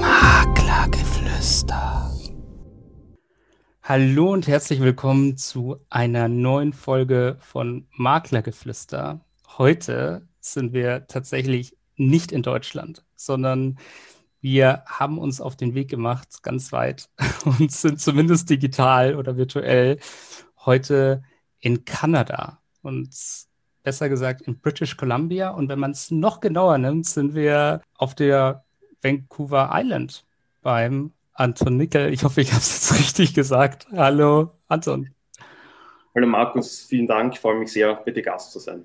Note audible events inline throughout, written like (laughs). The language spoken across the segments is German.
Maklergeflüster. Hallo und herzlich willkommen zu einer neuen Folge von Maklergeflüster. Heute sind wir tatsächlich nicht in Deutschland, sondern wir haben uns auf den Weg gemacht, ganz weit, (laughs) und sind zumindest digital oder virtuell heute in Kanada. Und besser gesagt in British Columbia. Und wenn man es noch genauer nimmt, sind wir auf der Vancouver Island beim Anton Nickel. Ich hoffe, ich habe es jetzt (laughs) richtig gesagt. Hallo, Anton. Hallo Markus, vielen Dank. Ich freue mich sehr, bitte Gast zu sein.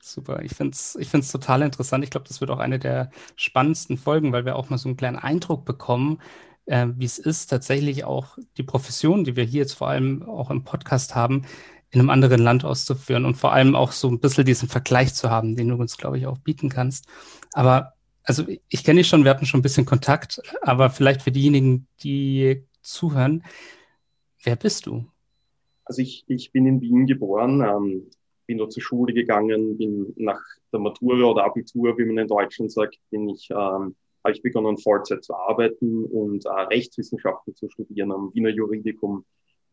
Super, ich finde es ich find's total interessant. Ich glaube, das wird auch eine der spannendsten Folgen, weil wir auch mal so einen kleinen Eindruck bekommen, äh, wie es ist, tatsächlich auch die Profession, die wir hier jetzt vor allem auch im Podcast haben, in einem anderen Land auszuführen und vor allem auch so ein bisschen diesen Vergleich zu haben, den du uns, glaube ich, auch bieten kannst. Aber also ich kenne dich schon, wir hatten schon ein bisschen Kontakt, aber vielleicht für diejenigen, die zuhören, wer bist du? Also ich, ich bin in Wien geboren, ähm, bin dort zur Schule gegangen, bin nach der Matura oder Abitur, wie man in Deutschland sagt, bin ich, ähm, habe ich begonnen, Vollzeit zu arbeiten und äh, Rechtswissenschaften zu studieren am Wiener Juridikum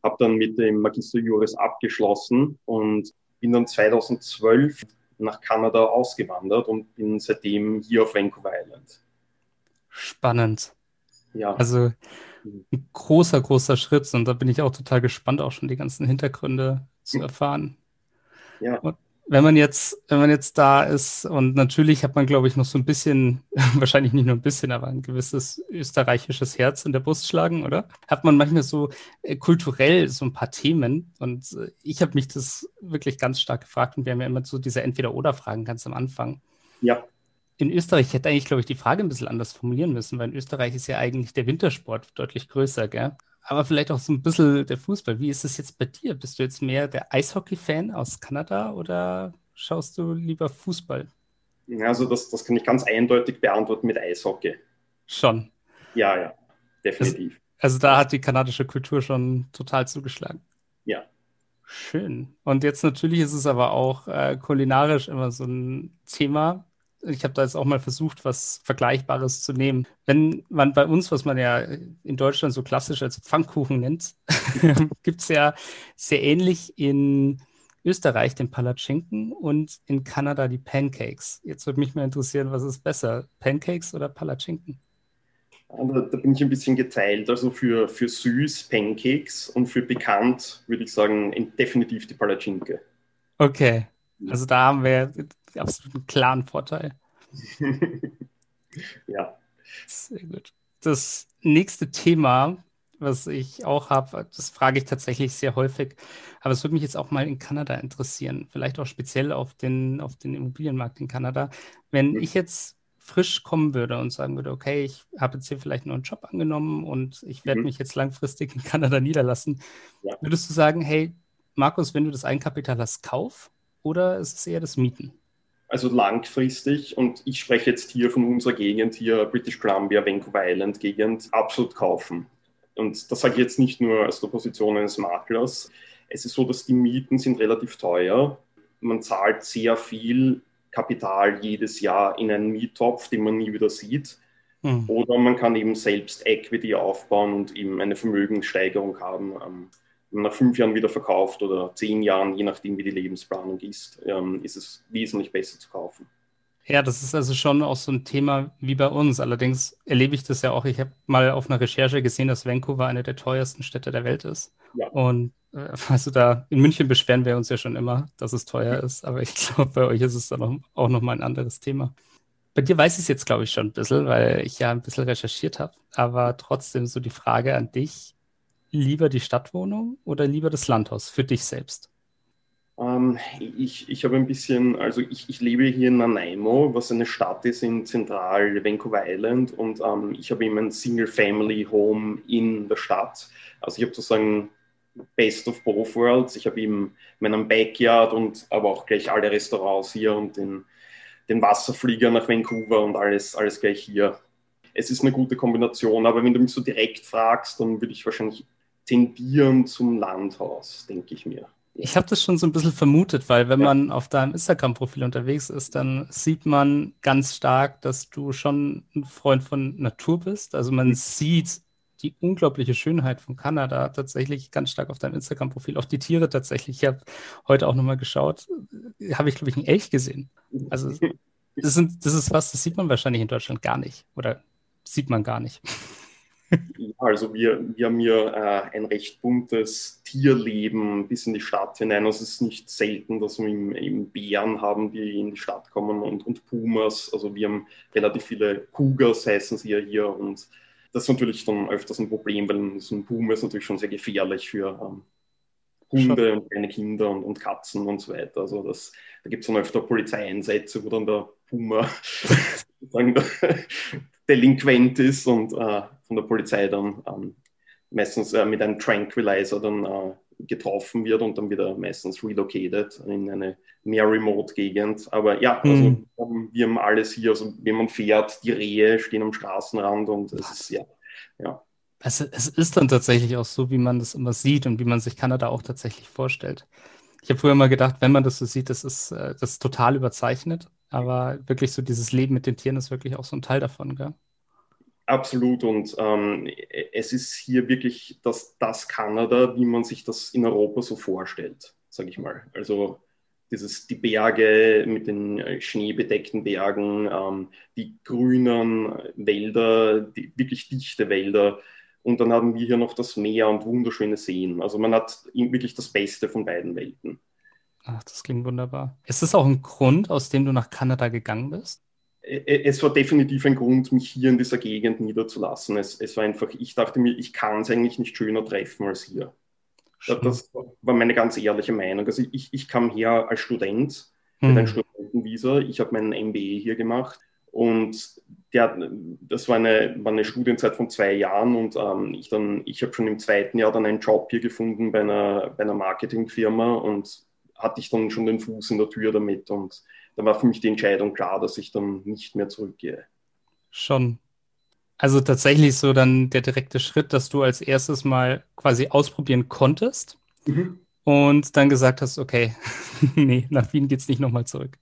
habe dann mit dem Magister Juris abgeschlossen und bin dann 2012 nach Kanada ausgewandert und bin seitdem hier auf Vancouver Island. Spannend. Ja. Also ein großer, großer Schritt und da bin ich auch total gespannt, auch schon die ganzen Hintergründe zu erfahren. Ja. Und wenn man jetzt, wenn man jetzt da ist und natürlich hat man, glaube ich, noch so ein bisschen, (laughs) wahrscheinlich nicht nur ein bisschen, aber ein gewisses österreichisches Herz in der Brust schlagen, oder? Hat man manchmal so äh, kulturell so ein paar Themen und äh, ich habe mich das wirklich ganz stark gefragt und wir haben ja immer so diese Entweder-Oder-Fragen ganz am Anfang. Ja. In Österreich ich hätte eigentlich, glaube ich, die Frage ein bisschen anders formulieren müssen, weil in Österreich ist ja eigentlich der Wintersport deutlich größer, gell? aber vielleicht auch so ein bisschen der Fußball. Wie ist es jetzt bei dir? Bist du jetzt mehr der Eishockey-Fan aus Kanada oder schaust du lieber Fußball? Also das, das kann ich ganz eindeutig beantworten mit Eishockey. Schon. Ja, ja, definitiv. Also, also da hat die kanadische Kultur schon total zugeschlagen. Ja. Schön. Und jetzt natürlich ist es aber auch äh, kulinarisch immer so ein Thema ich habe da jetzt auch mal versucht, was Vergleichbares zu nehmen. Wenn man bei uns, was man ja in Deutschland so klassisch als Pfannkuchen nennt, (laughs) gibt es ja sehr ähnlich in Österreich den Palatschinken und in Kanada die Pancakes. Jetzt würde mich mal interessieren, was ist besser, Pancakes oder Palatschinken? Da, da bin ich ein bisschen geteilt. Also für, für süß Pancakes und für bekannt würde ich sagen definitiv die Palatschinke. Okay, also da haben wir (laughs) absolut einen klaren Vorteil. (laughs) ja. Sehr gut. Das nächste Thema, was ich auch habe, das frage ich tatsächlich sehr häufig, aber es würde mich jetzt auch mal in Kanada interessieren, vielleicht auch speziell auf den, auf den Immobilienmarkt in Kanada. Wenn mhm. ich jetzt frisch kommen würde und sagen würde, okay, ich habe jetzt hier vielleicht nur einen Job angenommen und ich werde mhm. mich jetzt langfristig in Kanada niederlassen, ja. würdest du sagen, hey, Markus, wenn du das Eigenkapital hast, kauf oder ist es eher das Mieten? Also langfristig und ich spreche jetzt hier von unserer Gegend, hier British Columbia, Vancouver Island Gegend, absolut kaufen. Und das sage ich jetzt nicht nur aus der Position eines Maklers. Es ist so, dass die Mieten sind relativ teuer. Man zahlt sehr viel Kapital jedes Jahr in einen Miettopf, den man nie wieder sieht. Hm. Oder man kann eben selbst Equity aufbauen und eben eine Vermögenssteigerung haben. Nach fünf Jahren wieder verkauft oder zehn Jahren, je nachdem, wie die Lebensplanung ist, ähm, ist es wesentlich besser zu kaufen. Ja, das ist also schon auch so ein Thema wie bei uns. Allerdings erlebe ich das ja auch. Ich habe mal auf einer Recherche gesehen, dass Vancouver eine der teuersten Städte der Welt ist. Ja. Und äh, also da in München beschweren wir uns ja schon immer, dass es teuer ist. Aber ich (laughs) glaube, bei euch ist es dann auch nochmal ein anderes Thema. Bei dir weiß ich es jetzt, glaube ich, schon ein bisschen, weil ich ja ein bisschen recherchiert habe. Aber trotzdem so die Frage an dich lieber die Stadtwohnung oder lieber das Landhaus für dich selbst? Ähm, ich, ich habe ein bisschen, also ich, ich lebe hier in Nanaimo, was eine Stadt ist in zentral Vancouver Island und ähm, ich habe eben ein Single-Family-Home in der Stadt. Also ich habe sozusagen Best of both worlds. Ich habe eben meinen Backyard und aber auch gleich alle Restaurants hier und den, den Wasserflieger nach Vancouver und alles, alles gleich hier. Es ist eine gute Kombination, aber wenn du mich so direkt fragst, dann würde ich wahrscheinlich tendieren zum Landhaus, denke ich mir. Ich habe das schon so ein bisschen vermutet, weil wenn ja. man auf deinem Instagram-Profil unterwegs ist, dann sieht man ganz stark, dass du schon ein Freund von Natur bist. Also man mhm. sieht die unglaubliche Schönheit von Kanada tatsächlich ganz stark auf deinem Instagram-Profil. Auch die Tiere tatsächlich. Ich habe heute auch nochmal geschaut, habe ich, glaube ich, einen Elch gesehen. Also (laughs) das, sind, das ist was, das sieht man wahrscheinlich in Deutschland gar nicht. Oder sieht man gar nicht. Ja, also wir, wir haben hier äh, ein recht buntes Tierleben bis in die Stadt hinein. Also es ist nicht selten, dass wir eben Bären haben, die in die Stadt kommen und, und Pumas. Also wir haben relativ viele Cougars, heißen sie ja hier. Und das ist natürlich dann öfters ein Problem, weil so ein Puma ist natürlich schon sehr gefährlich für ähm, Hunde und kleine Kinder und, und, Katzen und so weiter. Also das, da gibt es dann öfter Polizeieinsätze, wo dann der Puma (laughs) delinquent ist und äh, von der Polizei dann ähm, meistens äh, mit einem Tranquilizer dann äh, getroffen wird und dann wieder meistens relocated in eine mehr Remote-Gegend. Aber ja, also mhm. wir haben alles hier, also wenn man fährt, die Rehe stehen am Straßenrand und es ist ja, ja. Es, es ist dann tatsächlich auch so, wie man das immer sieht und wie man sich Kanada auch tatsächlich vorstellt. Ich habe früher mal gedacht, wenn man das so sieht, das ist, äh, das ist total überzeichnet. Aber wirklich so dieses Leben mit den Tieren ist wirklich auch so ein Teil davon, gell? Absolut. Und ähm, es ist hier wirklich das, das Kanada, wie man sich das in Europa so vorstellt, sage ich mal. Also dieses, die Berge mit den äh, schneebedeckten Bergen, ähm, die grünen Wälder, die wirklich dichte Wälder. Und dann haben wir hier noch das Meer und wunderschöne Seen. Also man hat wirklich das Beste von beiden Welten. Ach, das klingt wunderbar. Ist das auch ein Grund, aus dem du nach Kanada gegangen bist? Es war definitiv ein Grund, mich hier in dieser Gegend niederzulassen. Es, es war einfach, ich dachte mir, ich kann es eigentlich nicht schöner treffen als hier. Schön. Das war meine ganz ehrliche Meinung. Also ich, ich kam her als Student mit einem Studentenvisa. Ich habe meinen MBA hier gemacht und der, das war eine, war eine Studienzeit von zwei Jahren und ähm, ich, ich habe schon im zweiten Jahr dann einen Job hier gefunden bei einer, bei einer Marketingfirma und hatte ich dann schon den Fuß in der Tür damit und da war für mich die Entscheidung klar, dass ich dann nicht mehr zurückgehe. Schon. Also tatsächlich so dann der direkte Schritt, dass du als erstes mal quasi ausprobieren konntest mhm. und dann gesagt hast, okay, (laughs) nee, nach Wien geht es nicht nochmal zurück.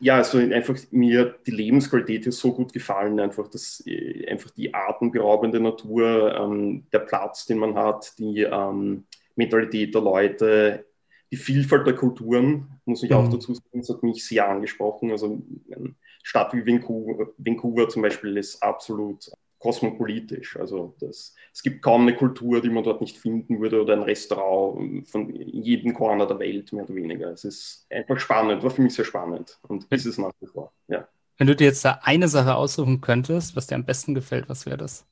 Ja, also einfach mir die Lebensqualität ist so gut gefallen, einfach das, äh, einfach die atemberaubende Natur, ähm, der Platz, den man hat, die ähm, Mentalität der Leute, die Vielfalt der Kulturen, muss ich mhm. auch dazu sagen, das hat mich sehr angesprochen. Also eine Stadt wie Vancouver, Vancouver zum Beispiel ist absolut kosmopolitisch. Also das, es gibt kaum eine Kultur, die man dort nicht finden würde oder ein Restaurant von jedem Corner der Welt, mehr oder weniger. Es ist einfach spannend, war für mich sehr spannend und ist es nach wie vor. Ja. Wenn du dir jetzt da eine Sache aussuchen könntest, was dir am besten gefällt, was wäre das?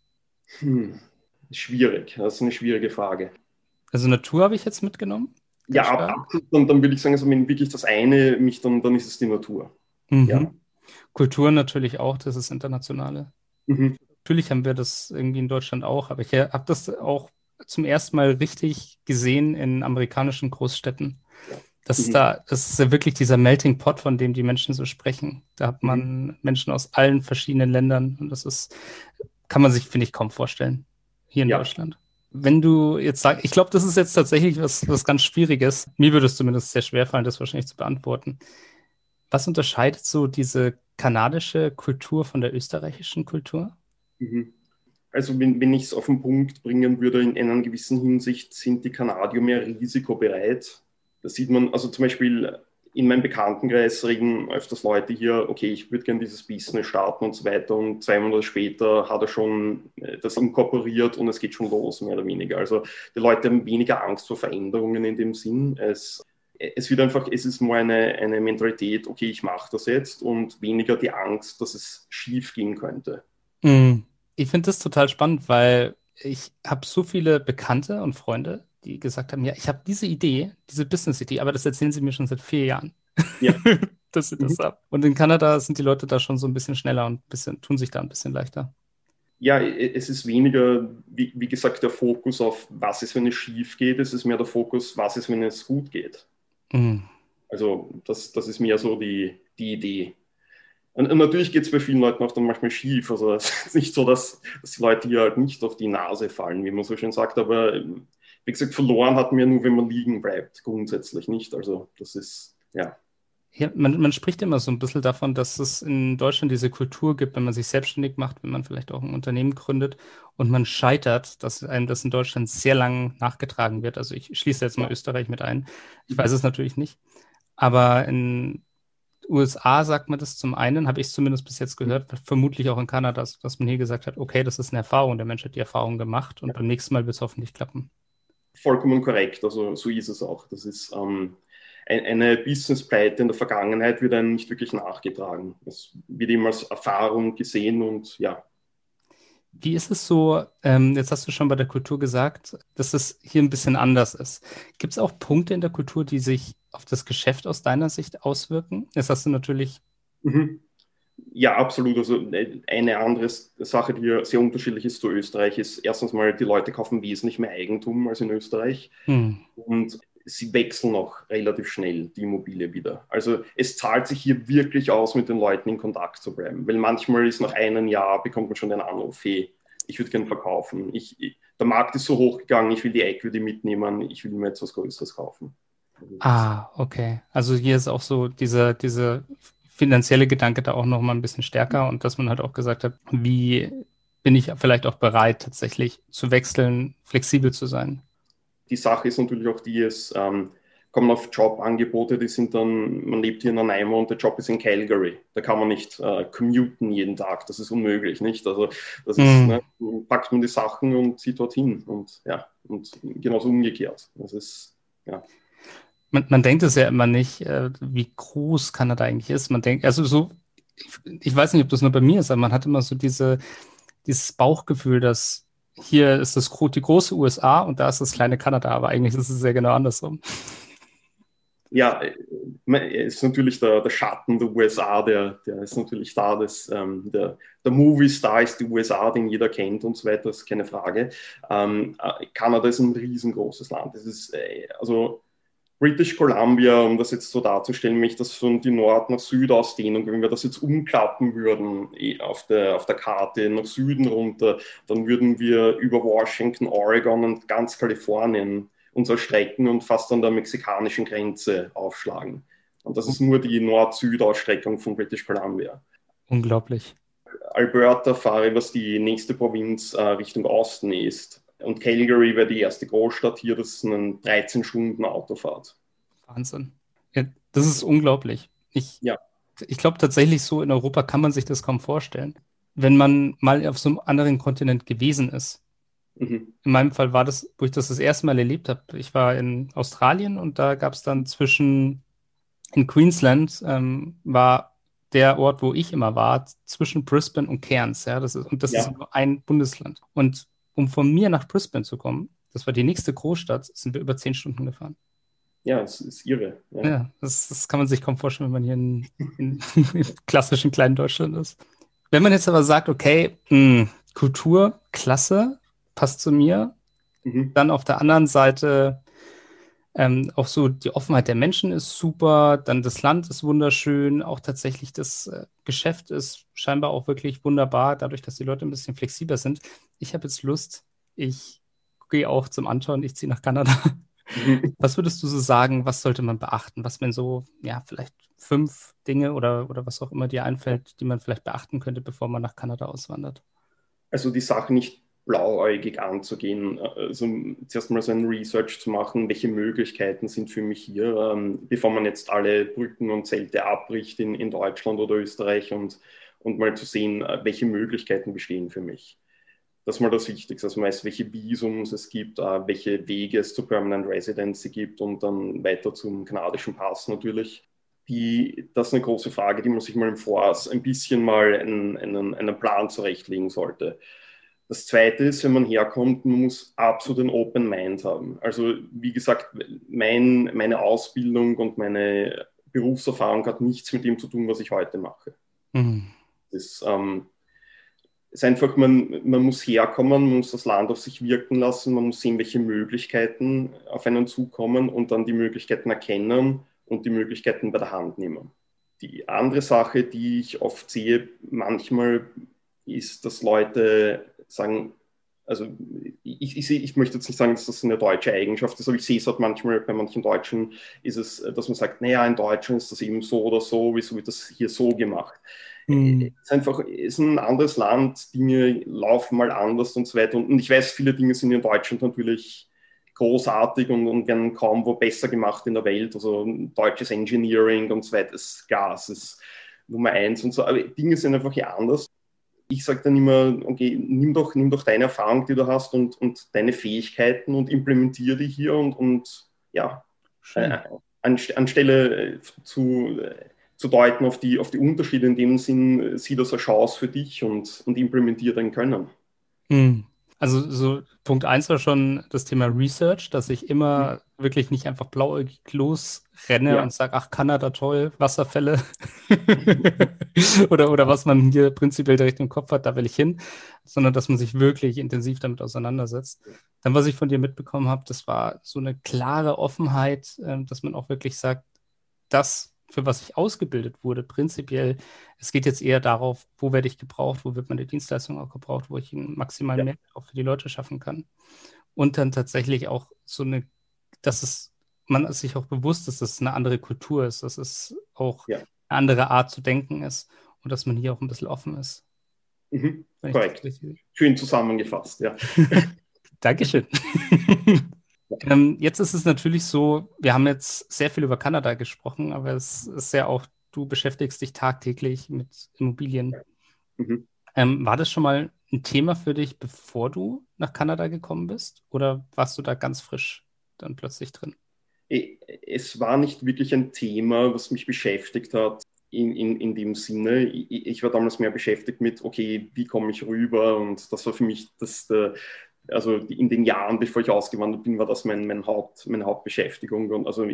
Hm, schwierig, das ist eine schwierige Frage. Also Natur habe ich jetzt mitgenommen. Ja, absolut. Und dann würde ich sagen, also wenn wirklich das eine mich dann, dann ist es die Natur. Mhm. Ja. Kultur natürlich auch, das ist internationale. Mhm. Natürlich haben wir das irgendwie in Deutschland auch, aber ich habe das auch zum ersten Mal richtig gesehen in amerikanischen Großstädten. Das ist mhm. da, das ist ja wirklich dieser Melting Pot, von dem die Menschen so sprechen. Da hat man mhm. Menschen aus allen verschiedenen Ländern und das ist, kann man sich, finde ich, kaum vorstellen. Hier in ja. Deutschland wenn du jetzt sagst, ich glaube, das ist jetzt tatsächlich was, was ganz Schwieriges. Mir würde es zumindest sehr schwer fallen, das wahrscheinlich zu beantworten. Was unterscheidet so diese kanadische Kultur von der österreichischen Kultur? Mhm. Also wenn, wenn ich es auf den Punkt bringen würde, in einer gewissen Hinsicht sind die Kanadier mehr risikobereit. Da sieht man, also zum Beispiel in meinem Bekanntenkreis reden öfters Leute hier, okay, ich würde gerne dieses Business starten und so weiter. Und zwei Monate später hat er schon äh, das inkorporiert und es geht schon los, mehr oder weniger. Also die Leute haben weniger Angst vor Veränderungen in dem Sinn. Es, es wird einfach, es ist nur eine, eine Mentalität, okay, ich mache das jetzt und weniger die Angst, dass es schief gehen könnte. Mm. Ich finde das total spannend, weil ich habe so viele Bekannte und Freunde, die gesagt haben, ja, ich habe diese Idee, diese Business-Idee, aber das erzählen sie mir schon seit vier Jahren. Ja. (laughs) dass sie das mhm. haben. Und in Kanada sind die Leute da schon so ein bisschen schneller und bisschen, tun sich da ein bisschen leichter. Ja, es ist weniger, wie, wie gesagt, der Fokus auf, was ist, wenn es schief geht. Es ist mehr der Fokus, was ist, wenn es gut geht. Mhm. Also das, das ist mehr so die, die Idee. Und, und natürlich geht es bei vielen Leuten auch dann manchmal schief. Also (laughs) es ist nicht so, dass, dass die Leute hier halt nicht auf die Nase fallen, wie man so schön sagt, aber wie gesagt, verloren hat man ja nur, wenn man liegen bleibt, grundsätzlich nicht. Also das ist, ja. Ja, man, man, spricht immer so ein bisschen davon, dass es in Deutschland diese Kultur gibt, wenn man sich selbstständig macht, wenn man vielleicht auch ein Unternehmen gründet und man scheitert, dass einem das in Deutschland sehr lang nachgetragen wird. Also ich schließe jetzt mal Österreich mit ein. Ich weiß es natürlich nicht. Aber in USA sagt man das zum einen, habe ich zumindest bis jetzt gehört, vermutlich auch in Kanada, dass man hier gesagt hat, okay, das ist eine Erfahrung, der Mensch hat die Erfahrung gemacht und beim nächsten Mal wird es hoffentlich klappen. Vollkommen korrekt, also so ist es auch. Das ist ähm, eine Businesspleite in der Vergangenheit wird einem nicht wirklich nachgetragen. Es wird immer als Erfahrung gesehen und ja. Wie ist es so, ähm, jetzt hast du schon bei der Kultur gesagt, dass es hier ein bisschen anders ist. Gibt es auch Punkte in der Kultur, die sich auf das Geschäft aus deiner Sicht auswirken? Jetzt hast du natürlich. Mhm. Ja, absolut. Also äh, eine andere Sache, die sehr unterschiedlich ist zu Österreich, ist erstens mal, die Leute kaufen wesentlich mehr Eigentum als in Österreich. Hm. Und sie wechseln auch relativ schnell die Immobilie wieder. Also es zahlt sich hier wirklich aus, mit den Leuten in Kontakt zu bleiben, weil manchmal ist nach einem Jahr, bekommt man schon den Anruf, hey, ich würde gerne verkaufen. Ich, ich, der Markt ist so hoch gegangen, ich will die Equity mitnehmen, ich will mir jetzt was Größeres kaufen. Ah, okay. Also hier ist auch so dieser, dieser finanzielle Gedanke da auch nochmal ein bisschen stärker und dass man halt auch gesagt hat, wie bin ich vielleicht auch bereit, tatsächlich zu wechseln, flexibel zu sein die Sache ist natürlich auch die, es ähm, kommen auf Jobangebote, die sind dann, man lebt hier in Nanaimo und der Job ist in Calgary. Da kann man nicht äh, commuten jeden Tag, das ist unmöglich, nicht? Also das ist, mhm. ne, packt man die Sachen und zieht dorthin und ja, und genauso umgekehrt. Das ist, ja. Man, man denkt es ja immer nicht, äh, wie groß Kanada eigentlich ist. Man denkt, also so, ich, weiß nicht, ob das nur bei mir ist, aber man hat immer so diese, dieses Bauchgefühl, dass hier ist das die große USA und da ist das kleine Kanada, aber eigentlich ist es ja genau andersrum. Ja, ist natürlich der, der Schatten der USA, der, der ist natürlich da. Das, ähm, der, der Movie-Star ist die USA, den jeder kennt und so weiter, ist keine Frage. Ähm, äh, Kanada ist ein riesengroßes Land. Das ist, äh, also British Columbia, um das jetzt so darzustellen, mich das von die Nord- nach Süd-Ausdehnung, wenn wir das jetzt umklappen würden eh, auf der, auf der Karte nach Süden runter, dann würden wir über Washington, Oregon und ganz Kalifornien uns strecken und fast an der mexikanischen Grenze aufschlagen. Und das ist nur die Nord-Süd-Ausstreckung von British Columbia. Unglaublich. Alberta fahre, was die nächste Provinz äh, Richtung Osten ist. Und Calgary wäre die erste Großstadt hier, das ist eine 13 Stunden Autofahrt. Wahnsinn. Ja, das ist unglaublich. Ich, ja. ich glaube tatsächlich so, in Europa kann man sich das kaum vorstellen. Wenn man mal auf so einem anderen Kontinent gewesen ist. Mhm. In meinem Fall war das, wo ich das das erste Mal erlebt habe. Ich war in Australien und da gab es dann zwischen, in Queensland ähm, war der Ort, wo ich immer war, zwischen Brisbane und Cairns. Ja, das ist, und das ja. ist nur ein Bundesland. Und um von mir nach Brisbane zu kommen, das war die nächste Großstadt, sind wir über zehn Stunden gefahren. Ja, das ist irre. Ja, ja das, das, kann man sich kaum vorstellen, wenn man hier in, in, (laughs) in klassischen kleinen Deutschland ist. Wenn man jetzt aber sagt, okay, mh, hm, Kultur, klasse, passt zu mir, mhm. dann auf der anderen Seite ähm, auch so die Offenheit der Menschen ist super, dann das Land ist wunderschön, auch tatsächlich das äh, Geschäft ist scheinbar auch wirklich wunderbar, dadurch, dass die Leute ein bisschen flexibler sind. Ich habe jetzt Lust, ich gehe auch zum Anton, ich ziehe nach Kanada. Mhm. (laughs) Was würdest du so sagen, was sollte man beachten? Was wenn so, ja, vielleicht fünf Dinge oder, oder was auch immer dir einfällt, die man vielleicht beachten könnte, bevor man nach Kanada auswandert? Also die Sache nicht blauäugig anzugehen, also zuerst mal so ein Research zu machen, welche Möglichkeiten sind für mich hier, ähm, bevor man jetzt alle Brücken und Zelte abbricht in, in Deutschland oder Österreich und, und mal zu sehen, äh, welche Möglichkeiten bestehen für mich. Das ist mal das Wichtigste, man weiß, welche Visums es gibt, äh, welche Wege es zur Permanent Residency gibt und dann weiter zum kanadischen Pass natürlich. Die, das ist eine große Frage, die man sich mal im Voraus ein bisschen mal einen, einen, einen Plan zurechtlegen sollte. Das Zweite ist, wenn man herkommt, man muss absolut ein Open Mind haben. Also wie gesagt, mein, meine Ausbildung und meine Berufserfahrung hat nichts mit dem zu tun, was ich heute mache. Mhm. Das ähm, ist einfach, man, man muss herkommen, man muss das Land auf sich wirken lassen, man muss sehen, welche Möglichkeiten auf einen zukommen und dann die Möglichkeiten erkennen und die Möglichkeiten bei der Hand nehmen. Die andere Sache, die ich oft sehe, manchmal ist, dass Leute sagen, also ich, ich, ich, möchte jetzt nicht sagen, dass das eine deutsche Eigenschaft ist, aber ich sehe es halt manchmal bei manchen Deutschen, ist es, dass man sagt, naja, in Deutschland ist das eben so oder so, wieso wird das hier so gemacht? Mhm. Es ist einfach es ist ein anderes Land, Dinge laufen mal anders und so weiter. Und ich weiß, viele Dinge sind in Deutschland natürlich großartig und, und werden kaum wo besser gemacht in der Welt. Also deutsches Engineering und so weiter ist Gas, ist Nummer eins und so. Aber Dinge sind einfach hier anders ich sage dann immer, okay, nimm doch, nimm doch deine Erfahrung, die du hast und, und deine Fähigkeiten und implementiere die hier und, und ja, äh, an, anstelle zu, zu deuten auf die, auf die Unterschiede, in dem Sinn, äh, sieh das als Chance für dich und, und implementiere dein Können. Hm. Also so Punkt eins war schon das Thema Research, dass ich immer mhm. wirklich nicht einfach blauäugig losrenne ja. und sage, ach, Kanada toll, Wasserfälle (laughs) oder, oder was man hier prinzipiell direkt im Kopf hat, da will ich hin, sondern dass man sich wirklich intensiv damit auseinandersetzt. Dann, was ich von dir mitbekommen habe, das war so eine klare Offenheit, äh, dass man auch wirklich sagt, das für was ich ausgebildet wurde, prinzipiell, es geht jetzt eher darauf, wo werde ich gebraucht, wo wird meine Dienstleistung auch gebraucht, wo ich einen maximalen ja. Mehrwert auch für die Leute schaffen kann. Und dann tatsächlich auch so eine, dass es, man sich auch bewusst ist, dass es eine andere Kultur ist, dass es auch ja. eine andere Art zu denken ist und dass man hier auch ein bisschen offen ist. Mhm. Korrekt. Schön zusammengefasst, ja. (laughs) Dankeschön. (laughs) Ähm, jetzt ist es natürlich so, wir haben jetzt sehr viel über Kanada gesprochen, aber es ist ja auch, du beschäftigst dich tagtäglich mit Immobilien. Mhm. Ähm, war das schon mal ein Thema für dich, bevor du nach Kanada gekommen bist? Oder warst du da ganz frisch dann plötzlich drin? Es war nicht wirklich ein Thema, was mich beschäftigt hat. In, in, in dem Sinne, ich, ich war damals mehr beschäftigt mit, okay, wie komme ich rüber? Und das war für mich das, der, also in den Jahren, bevor ich ausgewandert bin, war das mein, mein Haupt, meine Hauptbeschäftigung und also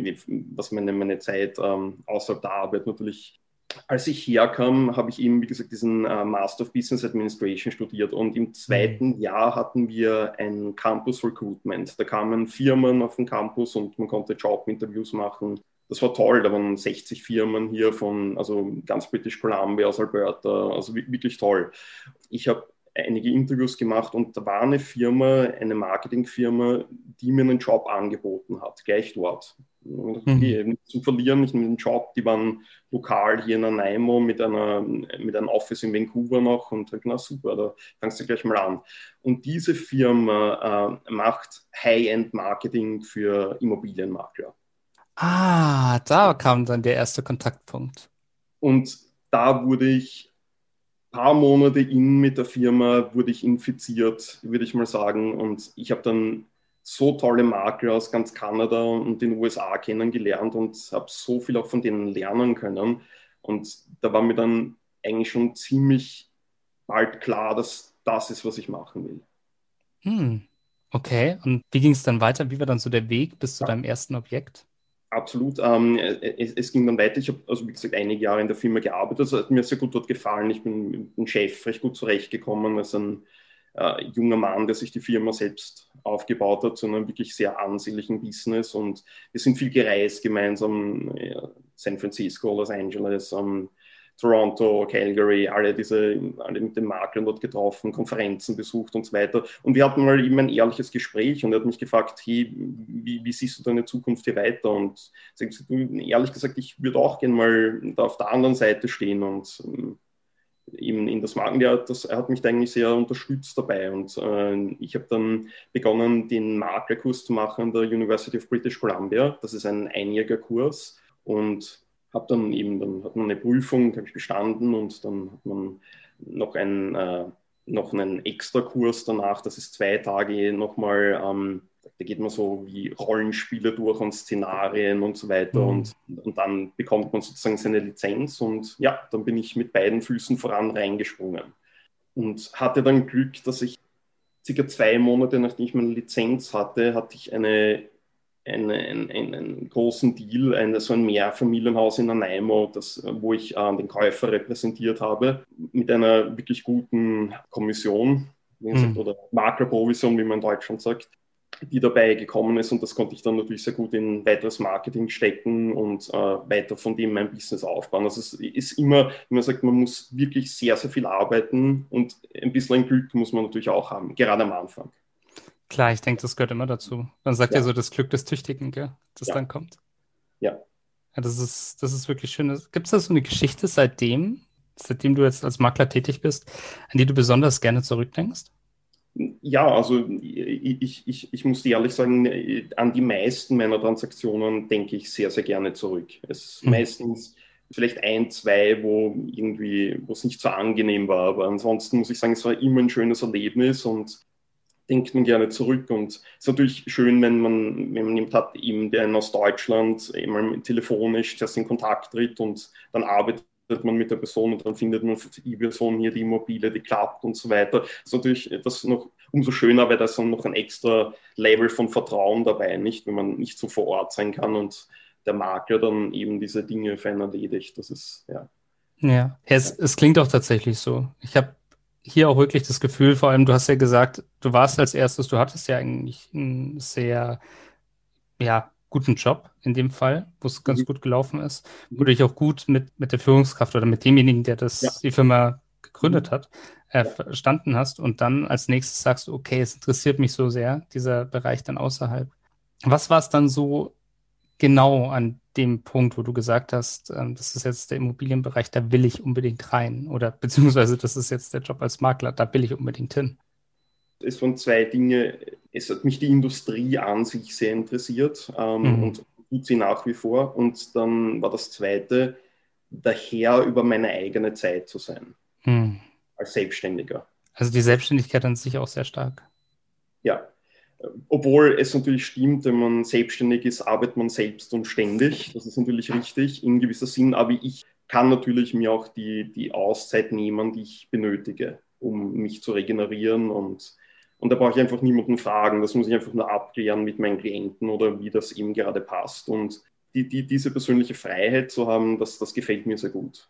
was meine, meine Zeit ähm, außerhalb der Arbeit natürlich. Als ich herkam, habe ich eben, wie gesagt, diesen äh, Master of Business Administration studiert und im zweiten mhm. Jahr hatten wir ein Campus Recruitment. Da kamen Firmen auf den Campus und man konnte Jobinterviews machen. Das war toll, da waren 60 Firmen hier von, also ganz British Columbia aus Alberta, also wirklich toll. Ich habe einige Interviews gemacht und da war eine Firma, eine Marketingfirma, die mir einen Job angeboten hat, gleich dort. Okay, mhm. zum Verlieren, ich nehme den Job, die waren lokal hier in Nanaimo mit, einer, mit einem Office in Vancouver noch und ich na super, da fangst du gleich mal an. Und diese Firma äh, macht High-End-Marketing für Immobilienmakler. Ah, da kam dann der erste Kontaktpunkt. Und da wurde ich paar Monate in mit der Firma wurde ich infiziert, würde ich mal sagen. Und ich habe dann so tolle Makler aus ganz Kanada und den USA kennengelernt und habe so viel auch von denen lernen können. Und da war mir dann eigentlich schon ziemlich bald klar, dass das ist, was ich machen will. Hm. Okay, und wie ging es dann weiter? Wie war dann so der Weg bis zu deinem ersten Objekt? Absolut. Ähm, es, es, ging dann weiter. Ich habe, also wie gesagt, einige Jahre in der Firma gearbeitet. Also hat mir sehr gut dort gefallen. Ich bin mit dem Chef recht gut zurechtgekommen. als ein äh, junger Mann, der sich die Firma selbst aufgebaut hat zu einem wirklich sehr ansehnlichen Business. Und wir sind viel gereist gemeinsam. Ja, San Francisco, Los Angeles, ähm, Toronto, Calgary, alle diese, alle mit den Maklern dort getroffen, Konferenzen besucht und so weiter. Und wir hatten mal eben ein ehrliches Gespräch und er hat mich gefragt, hey, wie, wie siehst du deine Zukunft hier weiter? Und ehrlich gesagt, ich würde auch gerne mal da auf der anderen Seite stehen und ähm, eben in das Marken, der, das, er hat mich da eigentlich sehr unterstützt dabei. Und äh, ich habe dann begonnen, den Maklerkurs zu machen an der University of British Columbia. Das ist ein einjähriger Kurs. Und habe dann eben, dann hat man eine Prüfung, habe ich bestanden und dann hat man noch einen, äh, noch einen Extrakurs danach, das ist zwei Tage nochmal, ähm, da geht man so wie Rollenspiele durch und Szenarien und so weiter mhm. und, und dann bekommt man sozusagen seine Lizenz und ja, dann bin ich mit beiden Füßen voran reingesprungen und hatte dann Glück, dass ich circa zwei Monate nachdem ich meine Lizenz hatte, hatte ich eine einen, einen, einen großen Deal, eine, so ein Mehrfamilienhaus in Nanaimo, das, wo ich äh, den Käufer repräsentiert habe, mit einer wirklich guten Kommission mhm. oder Makroprovision, wie man in Deutschland sagt. die dabei gekommen ist und das konnte ich dann natürlich sehr gut in weiteres Marketing stecken und äh, weiter von dem mein Business aufbauen. Also es ist immer, wie man sagt, man muss wirklich sehr, sehr viel arbeiten und ein bisschen Glück muss man natürlich auch haben, gerade am Anfang. Klar, ich denke, das gehört immer dazu. Man sagt ja, ja so das Glück des Tüchtigen, gell, das ja. dann kommt. Ja. Ja, das ist, das ist wirklich schön. Gibt es da so eine Geschichte seitdem, seitdem du jetzt als Makler tätig bist, an die du besonders gerne zurückdenkst? Ja, also ich, ich, ich muss dir ehrlich sagen, an die meisten meiner Transaktionen denke ich sehr, sehr gerne zurück. Es ist mhm. meistens vielleicht ein, zwei, wo irgendwie, wo es nicht so angenehm war, aber ansonsten muss ich sagen, es war immer ein schönes Erlebnis und denkt man gerne zurück. Und es ist natürlich schön, wenn man, wenn man jemanden hat, eben, der aus Deutschland immer telefonisch erst in Kontakt tritt und dann arbeitet man mit der Person und dann findet man die Person hier die Immobilie, die klappt und so weiter. Das ist natürlich das noch umso schöner, weil da ist dann noch ein extra Level von Vertrauen dabei, nicht, wenn man nicht so vor Ort sein kann und der Makler dann eben diese Dinge für einen erledigt. Das ist, ja. Ja, es, es klingt auch tatsächlich so. Ich habe hier auch wirklich das Gefühl, vor allem, du hast ja gesagt, du warst als erstes, du hattest ja eigentlich einen sehr, ja, guten Job in dem Fall, wo es ganz mhm. gut gelaufen ist, wo du dich auch gut mit, mit der Führungskraft oder mit demjenigen, der das, ja. die Firma gegründet hat, äh, verstanden hast und dann als nächstes sagst, okay, es interessiert mich so sehr, dieser Bereich dann außerhalb. Was war es dann so genau an dem Punkt, wo du gesagt hast, äh, das ist jetzt der Immobilienbereich, da will ich unbedingt rein oder beziehungsweise das ist jetzt der Job als Makler, da will ich unbedingt hin? es waren zwei Dinge. Es hat mich die Industrie an sich sehr interessiert ähm, mhm. und tut sie nach wie vor. Und dann war das zweite, der Herr über meine eigene Zeit zu sein. Mhm. Als Selbstständiger. Also die Selbstständigkeit an sich auch sehr stark. Ja. Obwohl es natürlich stimmt, wenn man selbstständig ist, arbeitet man selbst und ständig. Das ist natürlich richtig in gewisser Sinn. Aber ich kann natürlich mir auch die, die Auszeit nehmen, die ich benötige, um mich zu regenerieren und und da brauche ich einfach niemanden fragen. Das muss ich einfach nur abklären mit meinen Klienten oder wie das eben gerade passt. Und die, die, diese persönliche Freiheit zu haben, das, das gefällt mir sehr gut.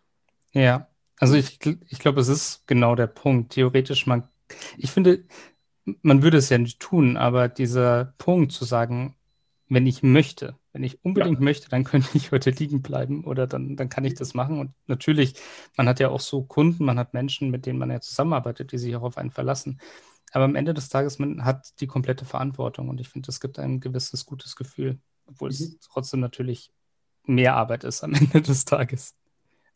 Ja, also ich, ich glaube, es ist genau der Punkt. Theoretisch, man, ich finde, man würde es ja nicht tun, aber dieser Punkt zu sagen, wenn ich möchte, wenn ich unbedingt ja. möchte, dann könnte (laughs) ich heute liegen bleiben oder dann, dann kann ich das machen. Und natürlich, man hat ja auch so Kunden, man hat Menschen, mit denen man ja zusammenarbeitet, die sich auch auf einen verlassen. Aber am Ende des Tages, man hat die komplette Verantwortung und ich finde, das gibt ein gewisses gutes Gefühl, obwohl mhm. es trotzdem natürlich mehr Arbeit ist am (laughs) Ende des Tages.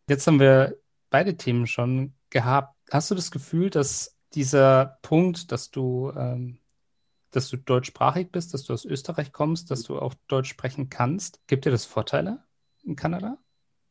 Jetzt haben wir beide Themen schon gehabt. Hast du das Gefühl, dass dieser Punkt, dass du, ähm, dass du deutschsprachig bist, dass du aus Österreich kommst, dass du auch Deutsch sprechen kannst, gibt dir das Vorteile in Kanada?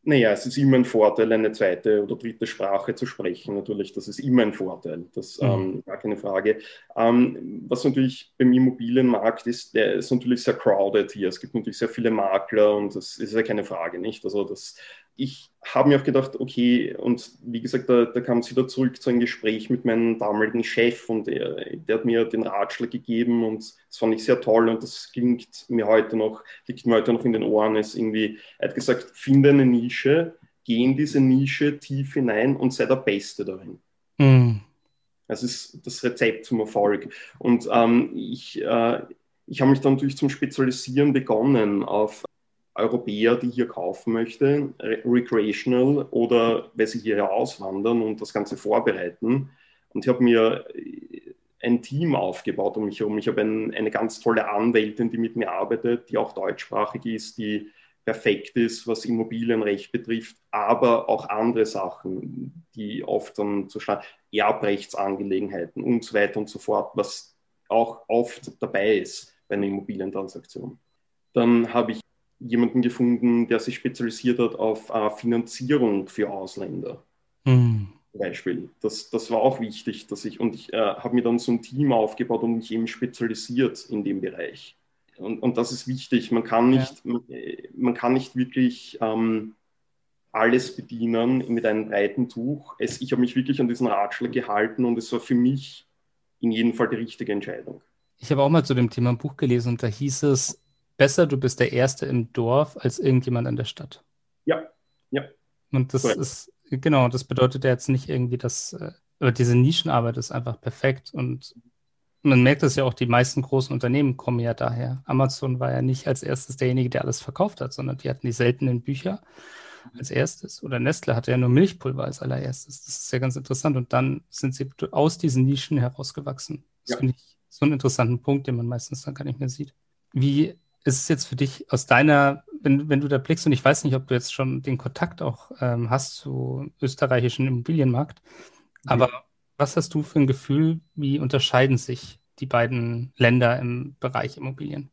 Naja, es ist immer ein Vorteil, eine zweite oder dritte Sprache zu sprechen. Natürlich, das ist immer ein Vorteil, das mhm. ähm, gar keine Frage. Ähm, was natürlich beim Immobilienmarkt ist, der ist natürlich sehr crowded hier. Es gibt natürlich sehr viele Makler und das ist ja keine Frage, nicht? Also das ich habe mir auch gedacht, okay, und wie gesagt, da, da kam es wieder zurück zu einem Gespräch mit meinem damaligen Chef und der, der, hat mir den Ratschlag gegeben und das fand ich sehr toll und das klingt mir heute noch, liegt mir heute noch in den Ohren, ist irgendwie, er hat gesagt, finde eine Nische, geh in diese Nische tief hinein und sei der Beste darin. Mhm. Das ist das Rezept zum Erfolg. Und ähm, ich, äh, ich habe mich dann natürlich zum Spezialisieren begonnen auf Europäer, die hier kaufen möchte, recreational oder weil sie hierher auswandern und das Ganze vorbereiten. Und ich habe mir ein Team aufgebaut um mich herum. Ich habe ein, eine ganz tolle Anwältin, die mit mir arbeitet, die auch deutschsprachig ist, die perfekt ist, was Immobilienrecht betrifft, aber auch andere Sachen, die oft dann zu Erbrechtsangelegenheiten und so weiter und so fort, was auch oft dabei ist bei einer Immobilientransaktion. Dann habe ich jemanden gefunden, der sich spezialisiert hat auf äh, Finanzierung für Ausländer. Mhm. Beispiel. Das, das war auch wichtig, dass ich, und ich äh, habe mir dann so ein Team aufgebaut und mich eben spezialisiert in dem Bereich. Und, und das ist wichtig. Man kann nicht, ja. man, man, kann nicht wirklich ähm, alles bedienen mit einem breiten Tuch. Es, ich habe mich wirklich an diesen Ratschlag gehalten und es war für mich in jedem Fall die richtige Entscheidung. Ich habe auch mal zu dem Thema ein Buch gelesen und da hieß es, besser, du bist der Erste im Dorf als irgendjemand in der Stadt. Ja, ja. Und das Correct. ist, genau, das bedeutet ja jetzt nicht irgendwie, dass, äh, aber diese Nischenarbeit ist einfach perfekt und man merkt es ja auch, die meisten großen Unternehmen kommen ja daher. Amazon war ja nicht als erstes derjenige, der alles verkauft hat, sondern die hatten die seltenen Bücher als erstes. Oder Nestle hatte ja nur Milchpulver als allererstes. Das ist ja ganz interessant. Und dann sind sie aus diesen Nischen herausgewachsen. Das ja. finde ich so einen interessanten Punkt, den man meistens dann gar nicht mehr sieht. Wie ist es jetzt für dich aus deiner, wenn, wenn du da blickst, und ich weiß nicht, ob du jetzt schon den Kontakt auch ähm, hast zu österreichischen Immobilienmarkt, mhm. aber was hast du für ein Gefühl, wie unterscheiden sich die beiden Länder im Bereich Immobilien?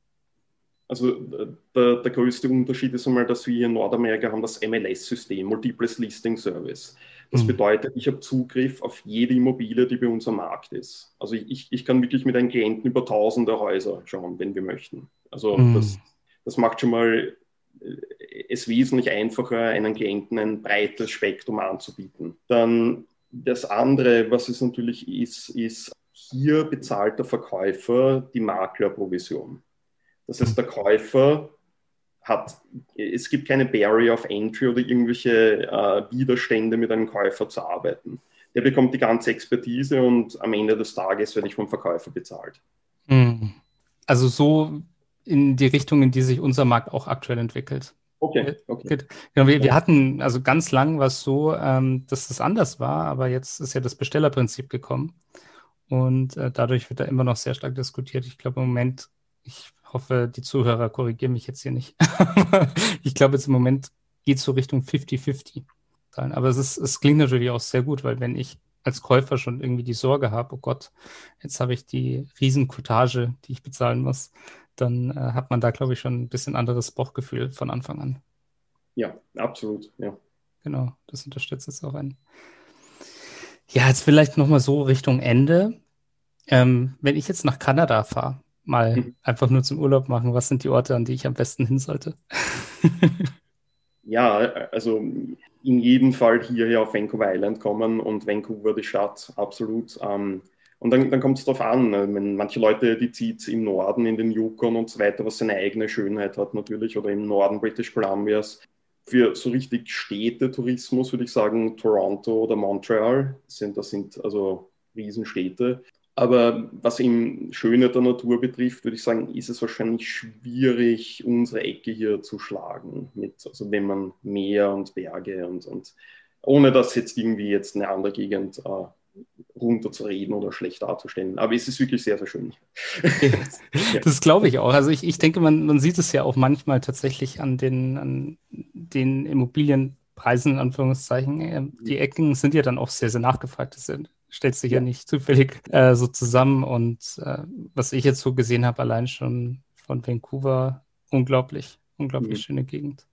Also äh, der, der, größte Unterschied ist einmal, dass wir hier in Nordamerika haben das MLS-System, Multiples Listing Service. Das mhm. bedeutet, ich habe Zugriff auf jede Immobilie, die bei uns am Markt ist. Also ich, ich kann wirklich mit einem Klienten über tausende Häuser schauen, wenn wir möchten. Also mhm. das, das macht schon mal äh, es wesentlich einfacher, einen Klienten ein breites Spektrum anzubieten. Dann das andere, was es natürlich ist, ist, hier bezahlt der Verkäufer die Maklerprovision. Das heißt, der Käufer hat, es gibt keine Barrier of Entry oder irgendwelche äh, Widerstände mit einem Käufer zu arbeiten. Der bekommt die ganze Expertise und am Ende des Tages werde ich vom Verkäufer bezahlt. Hm. Also so in die Richtung, in die sich unser Markt auch aktuell entwickelt. Okay, okay. Genau, wir, wir, hatten also ganz lang was so, ähm, dass das anders war, aber jetzt ist ja das Bestellerprinzip gekommen und äh, dadurch wird da immer noch sehr stark diskutiert. Ich glaube im Moment, ich hoffe, die Zuhörer korrigieren mich jetzt hier nicht. (laughs) ich glaube jetzt im Moment geht es so Richtung 50-50. Aber es, ist, es klingt natürlich auch sehr gut, weil wenn ich als Käufer schon irgendwie die Sorge habe, oh Gott, jetzt habe ich die Riesenkotage, die ich bezahlen muss, dann äh, hat man da, glaube ich, schon ein bisschen anderes Bauchgefühl von Anfang an. Ja, absolut, ja. Genau, das unterstützt jetzt auch ein. Ja, jetzt vielleicht nochmal so Richtung Ende. Ähm, wenn ich jetzt nach Kanada fahre, mal hm. einfach nur zum Urlaub machen, was sind die Orte, an die ich am besten hin sollte? (laughs) ja, also in jedem Fall hierher auf Vancouver Island kommen und Vancouver die Stadt, absolut. Ähm, und dann, dann kommt es darauf an. Wenn manche Leute, die zieht im Norden, in den Yukon und so weiter, was seine eigene Schönheit hat natürlich, oder im Norden British Columbias. Für so richtig Städtetourismus würde ich sagen, Toronto oder Montreal sind, das sind also Riesenstädte. Aber was eben Schöne der Natur betrifft, würde ich sagen, ist es wahrscheinlich schwierig, unsere Ecke hier zu schlagen. Mit, also wenn man Meer und Berge und, und ohne dass jetzt irgendwie jetzt eine andere Gegend äh, runterzureden oder schlecht darzustellen. Aber es ist wirklich sehr, sehr schön. (laughs) das glaube ich auch. Also ich, ich denke, man, man sieht es ja auch manchmal tatsächlich an den, an den Immobilienpreisen, in Anführungszeichen. Äh, die Ecken sind ja dann auch sehr, sehr nachgefragt. Das stellt sich ja, ja nicht zufällig äh, so zusammen. Und äh, was ich jetzt so gesehen habe, allein schon von Vancouver, unglaublich, unglaublich mhm. schöne Gegend.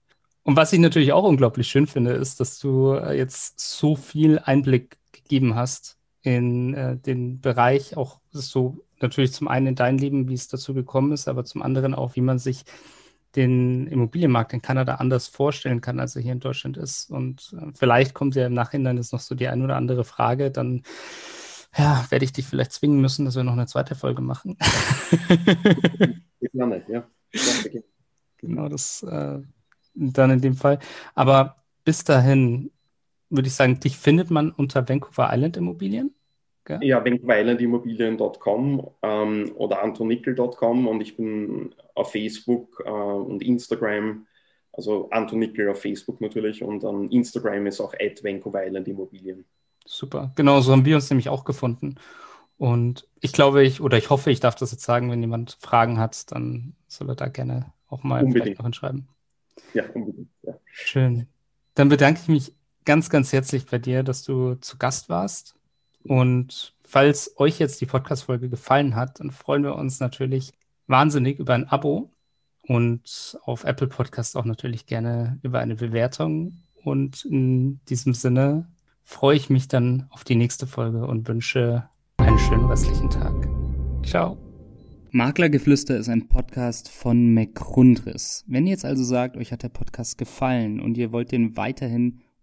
Und was ich natürlich auch unglaublich schön finde, ist, dass du äh, jetzt so viel Einblick gegeben hast in äh, den Bereich, auch so natürlich zum einen in dein Leben, wie es dazu gekommen ist, aber zum anderen auch, wie man sich den Immobilienmarkt in Kanada anders vorstellen kann, als er hier in Deutschland ist. Und äh, vielleicht kommt ja im Nachhinein jetzt noch so die ein oder andere Frage, dann ja, werde ich dich vielleicht zwingen müssen, dass wir noch eine zweite Folge machen. (laughs) Gerne, ja. Genau, das äh, dann in dem Fall. Aber bis dahin würde ich sagen, dich findet man unter Vancouver Island Immobilien. Gell? Ja, vancouverislandimmobilien.com ähm, oder antonickel.com und ich bin auf Facebook äh, und Instagram, also Antonickel auf Facebook natürlich und an Instagram ist auch at Immobilien. Super, genau so haben wir uns nämlich auch gefunden. Und ich glaube, ich, oder ich hoffe, ich darf das jetzt sagen, wenn jemand Fragen hat, dann soll er da gerne auch mal unbedingt. vielleicht noch hinschreiben. Ja, unbedingt. Ja. Schön. Dann bedanke ich mich ganz, ganz herzlich bei dir, dass du zu Gast warst. Und falls euch jetzt die Podcast-Folge gefallen hat, dann freuen wir uns natürlich wahnsinnig über ein Abo und auf Apple Podcast auch natürlich gerne über eine Bewertung. Und in diesem Sinne freue ich mich dann auf die nächste Folge und wünsche einen schönen restlichen Tag. Ciao. Maklergeflüster ist ein Podcast von McRundris. Wenn ihr jetzt also sagt, euch hat der Podcast gefallen und ihr wollt den weiterhin